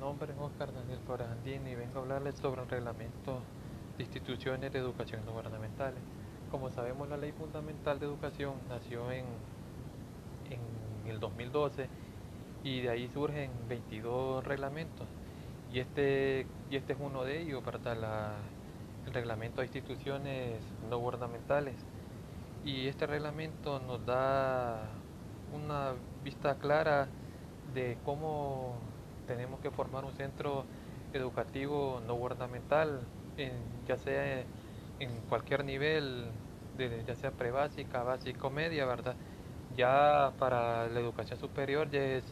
nombre es Oscar Daniel Corandini y vengo a hablarles sobre el reglamento de instituciones de educación no gubernamentales. Como sabemos, la Ley Fundamental de Educación nació en, el 2012 y de ahí surgen 22 reglamentos y este, y este es uno de ellos, ¿verdad? el reglamento de instituciones no gubernamentales. Y este reglamento nos da una vista clara de cómo tenemos que formar un centro educativo no gubernamental, ya sea en cualquier nivel, ya sea prebásica, básica media, ¿verdad? Ya para la educación superior ya es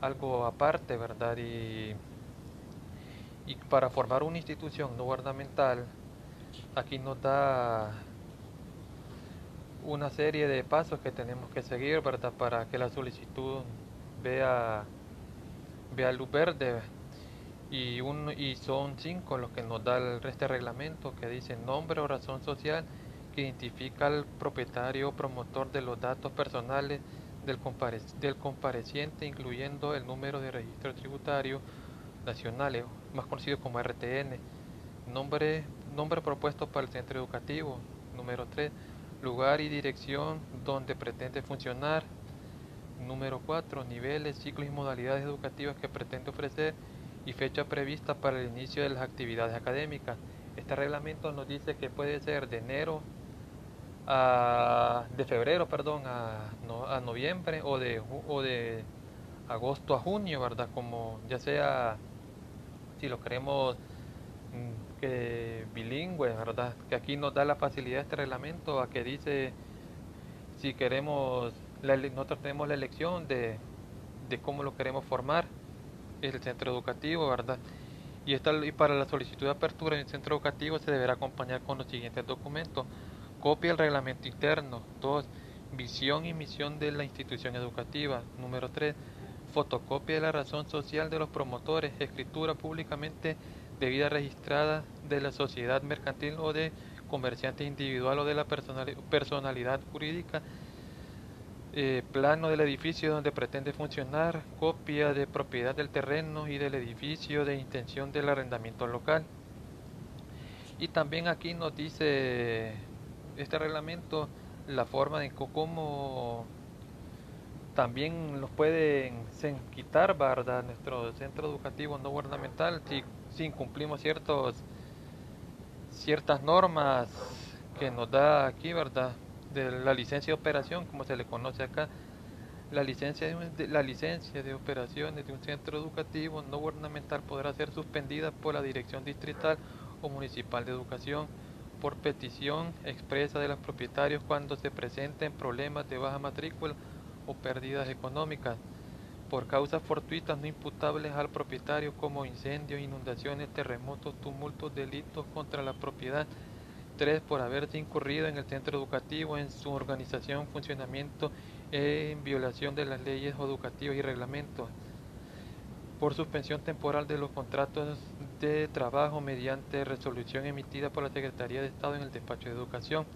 algo aparte, ¿verdad? Y, y para formar una institución no gubernamental, aquí nos da una serie de pasos que tenemos que seguir, ¿verdad? Para que la solicitud vea vea luz verde y, son cinco los que nos da el este reglamento que dice nombre o razón social que identifica al propietario o promotor de los datos personales del, del compareciente incluyendo el número de registro tributario nacional, más conocido como RTN, nombre, nombre propuesto para el centro educativo, número 3, lugar y dirección donde pretende funcionar, Número 4. Niveles, ciclos y modalidades educativas que pretende ofrecer y fecha prevista para el inicio de las actividades académicas. Este reglamento nos dice que puede ser de enero a de febrero, perdón, a, noviembre o de o de agosto a junio, ¿verdad? Como ya sea si lo queremos mm, que bilingüe, ¿verdad? Que aquí nos da la facilidad este reglamento a que dice si queremos nosotros tenemos la elección de, cómo lo queremos formar, es el centro educativo, ¿verdad? Y, esta, y para la solicitud de apertura en el centro educativo se deberá acompañar con los siguientes documentos. Copia del reglamento interno. 2. Visión y misión de la institución educativa. Número 3. Fotocopia de la razón social de los promotores. Escritura públicamente de vida registrada de la sociedad mercantil o de comerciante individual o de la personalidad jurídica eh, plano del edificio donde pretende funcionar, copia de propiedad del terreno y del edificio de intención del arrendamiento local. Y también aquí nos dice este reglamento la forma de cómo también nos pueden quitar, ¿verdad? Nuestro centro educativo no gubernamental si, si incumplimos ciertos, ciertas normas que nos da aquí, ¿verdad? De la licencia de operación, como se le conoce acá, la licencia de, la licencia de operaciones de un centro educativo no gubernamental podrá ser suspendida por la Dirección Distrital o Municipal de Educación por petición expresa de los propietarios cuando se presenten problemas de baja matrícula o pérdidas económicas. Por causas fortuitas no imputables al propietario como incendios, inundaciones, terremotos, tumultos, delitos contra la propiedad 3. Por haberse incurrido en el centro educativo en su organización, funcionamiento en violación de las leyes educativas y reglamentos. Por suspensión temporal de los contratos de trabajo mediante resolución emitida por la Secretaría de Estado en el despacho de educación.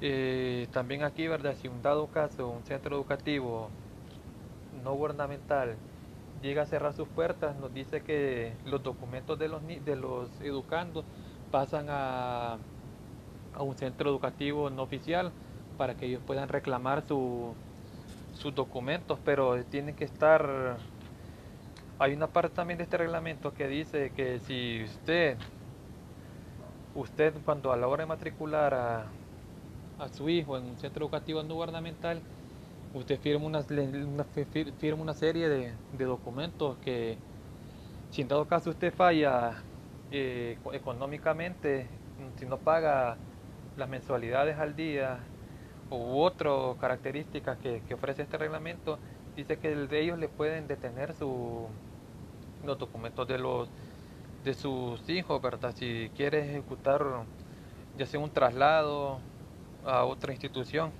Eh, también aquí, ¿verdad? Si un dado caso, un centro educativo no gubernamental llega a cerrar sus puertas, nos dice que los documentos de los, de los educandos pasan a, a un centro educativo no oficial para que ellos puedan reclamar su, sus documentos, pero tienen que estar... Hay una parte también de este reglamento que dice que si usted, usted cuando a la hora de matricular a, a su hijo en un centro educativo no gubernamental, usted firma una, firma una serie de, de documentos que si en dado caso usted falla eh, económicamente, si no paga las mensualidades al día u otras características que, ofrece este reglamento, dice que de ellos le pueden detener su, los documentos de los de sus hijos, ¿verdad? Si quiere ejecutar ya sea un traslado a otra institución.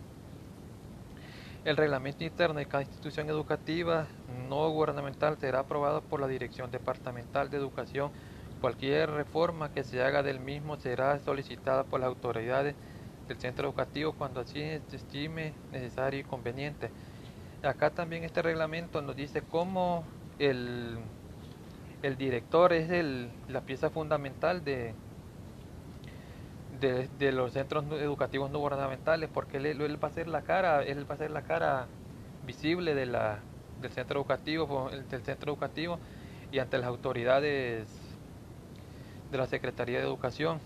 El reglamento interno de cada institución educativa no gubernamental será aprobado por la Dirección Departamental de Educación Cualquier reforma que se haga del mismo será solicitada por las autoridades del centro educativo cuando así se estime necesario y conveniente. Acá también este reglamento nos dice cómo el, el director es el, la pieza fundamental de, de, los centros educativos no gubernamentales, porque él, él, va a ser la cara, él va a ser la cara visible de la, del centro educativo, del centro educativo y ante las autoridades de la Secretaría de Educación.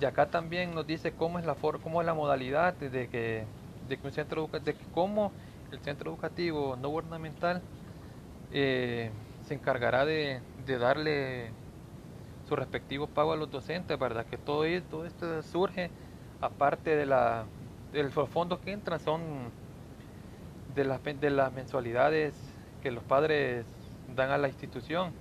Y acá también nos dice cómo es la cómo es la modalidad de que, de que un centro de que cómo el centro educativo no gubernamental eh, se encargará de, darle su respectivo pago a los docentes, ¿verdad? Que todo, todo esto surge aparte de la de los fondos que entran son de las, de las mensualidades que los padres dan a la institución